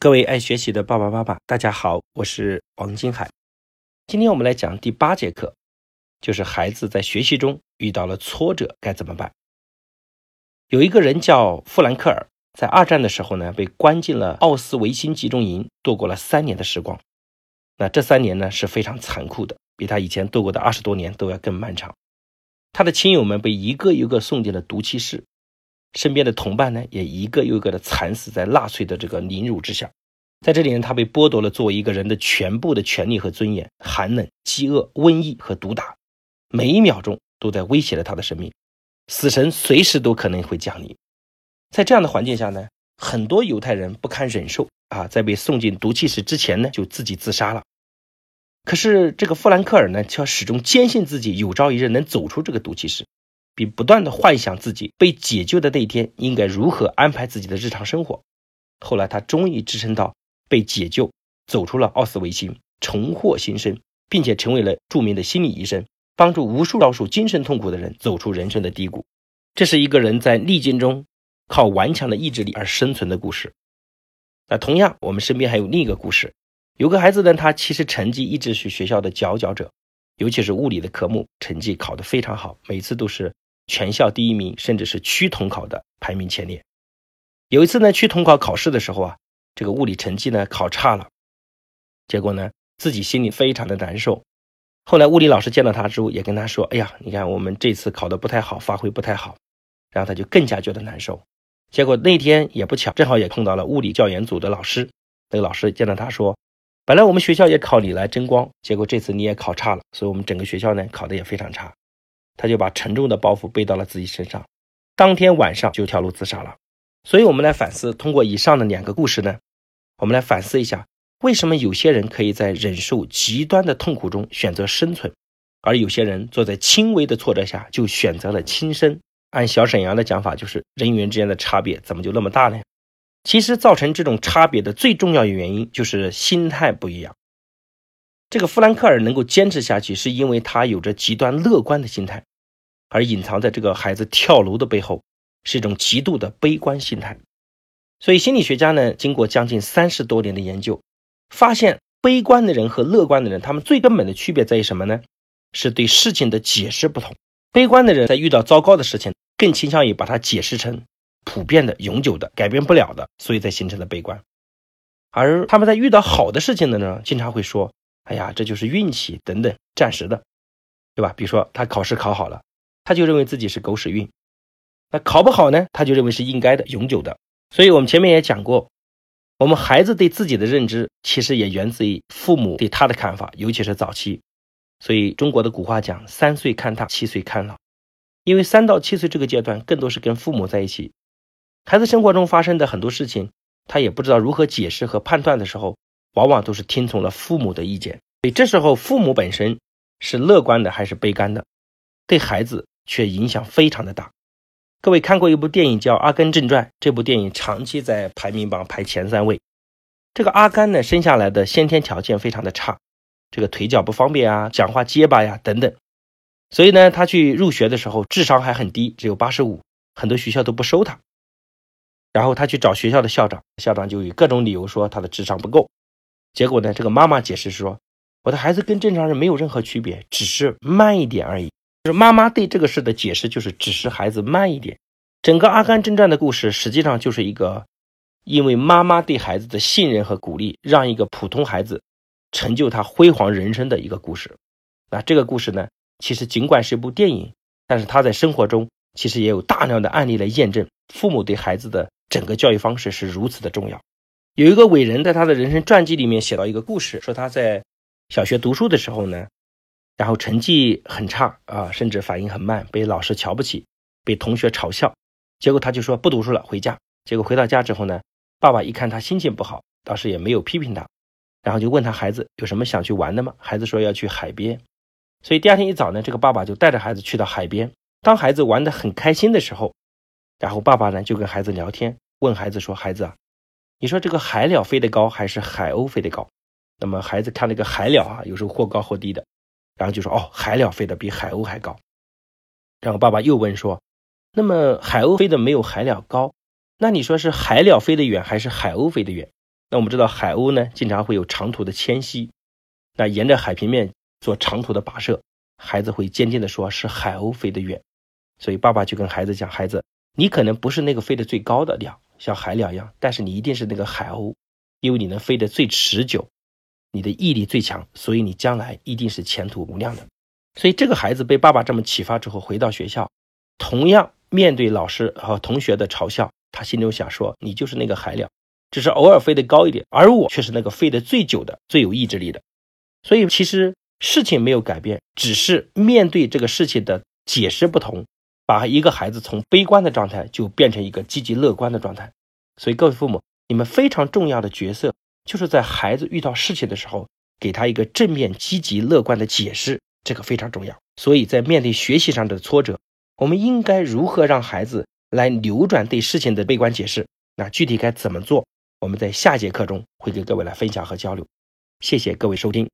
各位爱学习的爸爸妈妈，大家好，我是王金海。今天我们来讲第八节课，就是孩子在学习中遇到了挫折该怎么办。有一个人叫富兰克尔，在二战的时候呢，被关进了奥斯维辛集中营，度过了三年的时光。那这三年呢是非常残酷的，比他以前度过的二十多年都要更漫长。他的亲友们被一个一个送进了毒气室。身边的同伴呢，也一个又一个的惨死在纳粹的这个凌辱之下。在这里呢，他被剥夺了作为一个人的全部的权利和尊严。寒冷、饥饿、瘟疫和毒打，每一秒钟都在威胁着他的生命。死神随时都可能会降临。在这样的环境下呢，很多犹太人不堪忍受啊，在被送进毒气室之前呢，就自己自杀了。可是这个富兰克尔呢，却始终坚信自己有朝一日能走出这个毒气室。并不断的幻想自己被解救的那一天应该如何安排自己的日常生活。后来他终于支撑到被解救，走出了奥斯维辛，重获新生，并且成为了著名的心理医生，帮助无数遭受精神痛苦的人走出人生的低谷。这是一个人在逆境中靠顽强的意志力而生存的故事。那同样，我们身边还有另一个故事，有个孩子呢，他其实成绩一直是学校的佼佼者，尤其是物理的科目，成绩考得非常好，每次都是。全校第一名，甚至是区统考的排名前列。有一次呢，区统考考试的时候啊，这个物理成绩呢考差了，结果呢自己心里非常的难受。后来物理老师见到他之后，也跟他说：“哎呀，你看我们这次考的不太好，发挥不太好。”然后他就更加觉得难受。结果那天也不巧，正好也碰到了物理教研组的老师。那个老师见到他说：“本来我们学校也考你来争光，结果这次你也考差了，所以我们整个学校呢考的也非常差。”他就把沉重的包袱背到了自己身上，当天晚上就跳楼自杀了。所以，我们来反思，通过以上的两个故事呢，我们来反思一下，为什么有些人可以在忍受极端的痛苦中选择生存，而有些人坐在轻微的挫折下就选择了轻生？按小沈阳的讲法，就是人与人之间的差别怎么就那么大呢？其实，造成这种差别的最重要的原因就是心态不一样。这个富兰克尔能够坚持下去，是因为他有着极端乐观的心态。而隐藏在这个孩子跳楼的背后，是一种极度的悲观心态。所以心理学家呢，经过将近三十多年的研究，发现悲观的人和乐观的人，他们最根本的区别在于什么呢？是对事情的解释不同。悲观的人在遇到糟糕的事情，更倾向于把它解释成普遍的、永久的、改变不了的，所以才形成了悲观。而他们在遇到好的事情的呢，经常会说：“哎呀，这就是运气等等，暂时的，对吧？”比如说他考试考好了。他就认为自己是狗屎运，那考不好呢？他就认为是应该的、永久的。所以，我们前面也讲过，我们孩子对自己的认知，其实也源自于父母对他的看法，尤其是早期。所以，中国的古话讲“三岁看大，七岁看老”，因为三到七岁这个阶段，更多是跟父母在一起，孩子生活中发生的很多事情，他也不知道如何解释和判断的时候，往往都是听从了父母的意见。所以，这时候父母本身是乐观的还是悲观的，对孩子。却影响非常的大。各位看过一部电影叫《阿甘正传》，这部电影长期在排名榜排前三位。这个阿甘呢，生下来的先天条件非常的差，这个腿脚不方便啊，讲话结巴呀等等。所以呢，他去入学的时候智商还很低，只有八十五，很多学校都不收他。然后他去找学校的校长，校长就以各种理由说他的智商不够。结果呢，这个妈妈解释说，我的孩子跟正常人没有任何区别，只是慢一点而已。就是妈妈对这个事的解释，就是只是孩子慢一点。整个《阿甘正传》的故事，实际上就是一个因为妈妈对孩子的信任和鼓励，让一个普通孩子成就他辉煌人生的一个故事。那这个故事呢，其实尽管是一部电影，但是他在生活中其实也有大量的案例来验证，父母对孩子的整个教育方式是如此的重要。有一个伟人在他的人生传记里面写到一个故事，说他在小学读书的时候呢。然后成绩很差啊，甚至反应很慢，被老师瞧不起，被同学嘲笑。结果他就说不读书了，回家。结果回到家之后呢，爸爸一看他心情不好，当时也没有批评他，然后就问他孩子有什么想去玩的吗？孩子说要去海边。所以第二天一早呢，这个爸爸就带着孩子去到海边。当孩子玩得很开心的时候，然后爸爸呢就跟孩子聊天，问孩子说：“孩子啊，你说这个海鸟飞得高还是海鸥飞得高？”那么孩子看那个海鸟啊，有时候或高或低的。然后就说哦，海鸟飞得比海鸥还高。然后爸爸又问说，那么海鸥飞得没有海鸟高，那你说是海鸟飞得远还是海鸥飞得远？那我们知道海鸥呢，经常会有长途的迁徙，那沿着海平面做长途的跋涉，孩子会坚定的说是海鸥飞得远。所以爸爸就跟孩子讲，孩子，你可能不是那个飞得最高的鸟，像海鸟一样，但是你一定是那个海鸥，因为你能飞得最持久，你的毅力最强，所以你将来一定是前途无量的。所以这个孩子被爸爸这么启发之后，回到学校，同样面对老师和同学的嘲笑，他心中想说：“你就是那个海鸟，只是偶尔飞得高一点，而我却是那个飞得最久的、最有意志力的。”所以其实事情没有改变，只是面对这个事情的解释不同。把一个孩子从悲观的状态就变成一个积极乐观的状态，所以各位父母，你们非常重要的角色就是在孩子遇到事情的时候，给他一个正面、积极、乐观的解释，这个非常重要。所以在面对学习上的挫折，我们应该如何让孩子来扭转对事情的悲观解释？那具体该怎么做？我们在下节课中会给各位来分享和交流。谢谢各位收听。